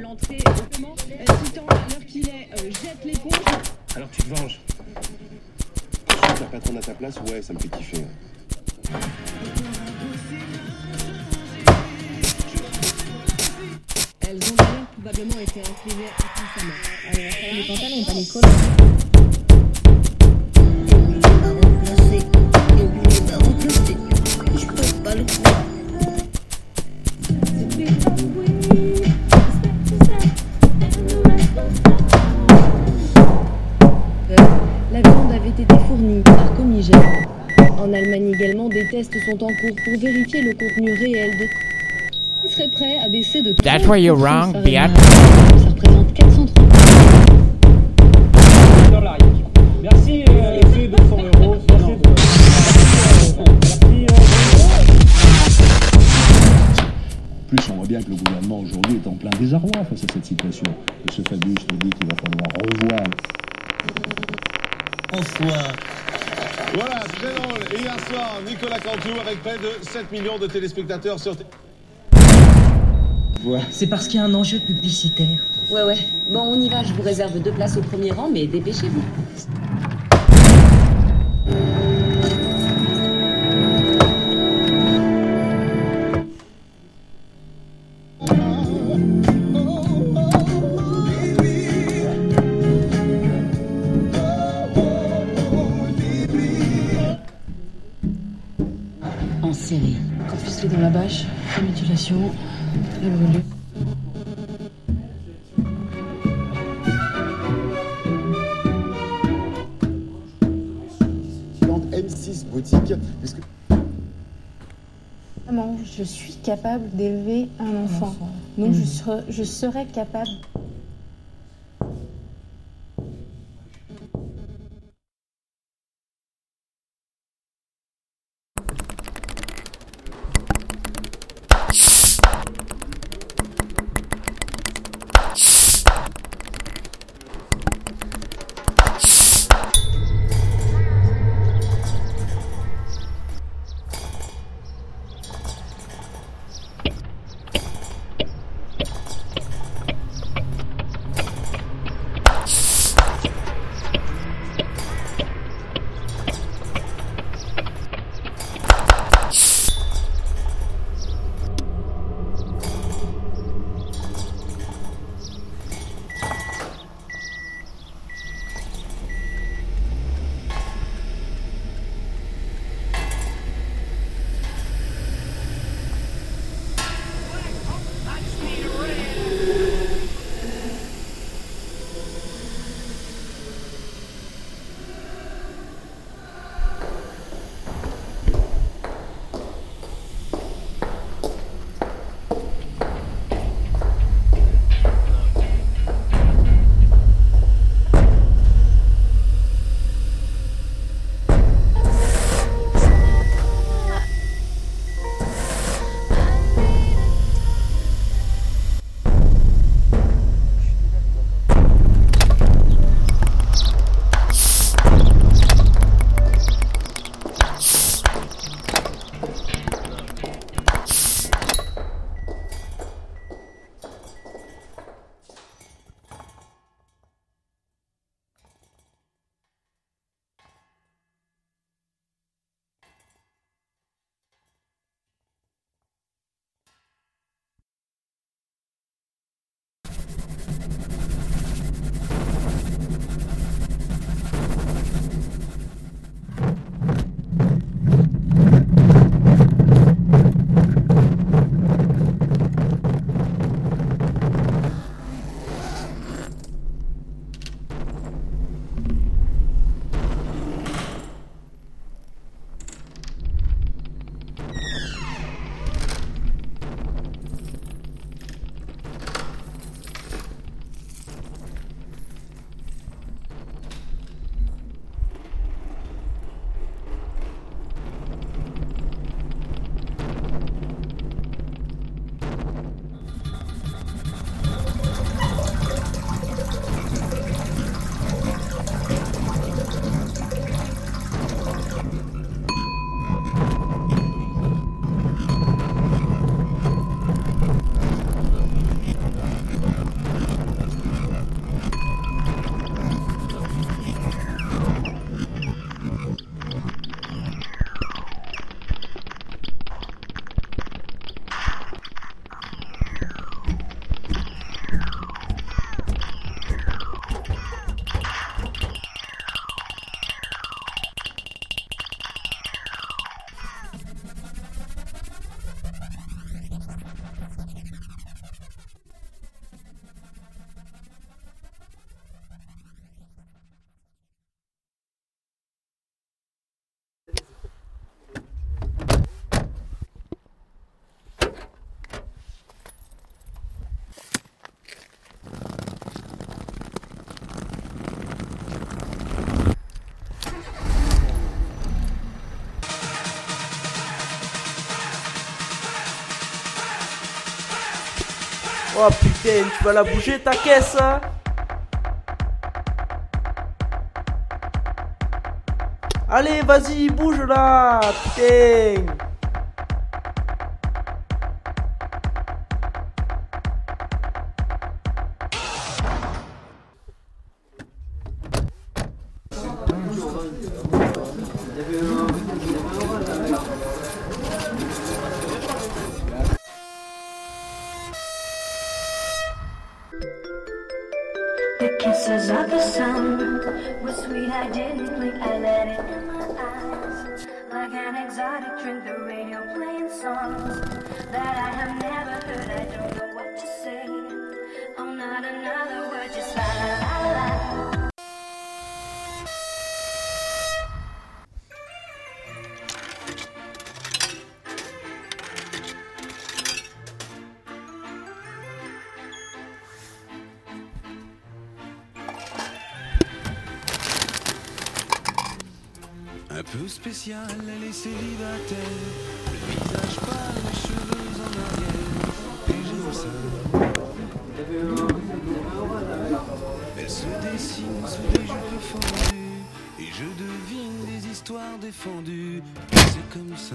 l'entrée au comment euh, Titan, à l'heure qu'il est, euh, jette l'éponge. Alors tu te venges Je suis ta patronne à ta place, ouais, ça me fait kiffer. hein. Elles ont d'ailleurs probablement été inscrivées inconsciemment. Allez, on va les pantalons, pas les tests sont en cours pour vérifier le contenu réel de... On serait prêt à baisser de That's where you're wrong, 30% bitch. Ça représente 430 dans l'arrière. Merci, euh, c'est 200 euros. Merci, plus, on voit bien que le gouvernement aujourd'hui est en plein désarroi face à cette situation. Et ce Fabius nous dit qu'il va falloir revoir Bonsoir. Voilà, très drôle. Et hier soir, Nicolas Cantou avec près de 7 millions de téléspectateurs sur... T- C'est parce qu'il y a un enjeu publicitaire. Ouais, ouais. Bon, on y va. Je vous réserve deux places au premier rang, mais dépêchez-vous. En série. Quand ficelé dans la bâche, la mutilation, la brûlure. M6 boutique, puisque Maman, je suis capable d'élever un enfant. Donc je, serai, je serai capable. Oh putain, tu vas la bouger ta caisse hein. Allez, vas-y, bouge là Putain drink, the radio playing songs that I have never heard. I don't know what to say. I'm not another Un peu spécial, elle est célibataire. Le visage pâle, les cheveux en arrière. Et j'aime ça. Elle se dessine sous des jupes fendues. Et je devine des histoires défendues. C'est comme ça.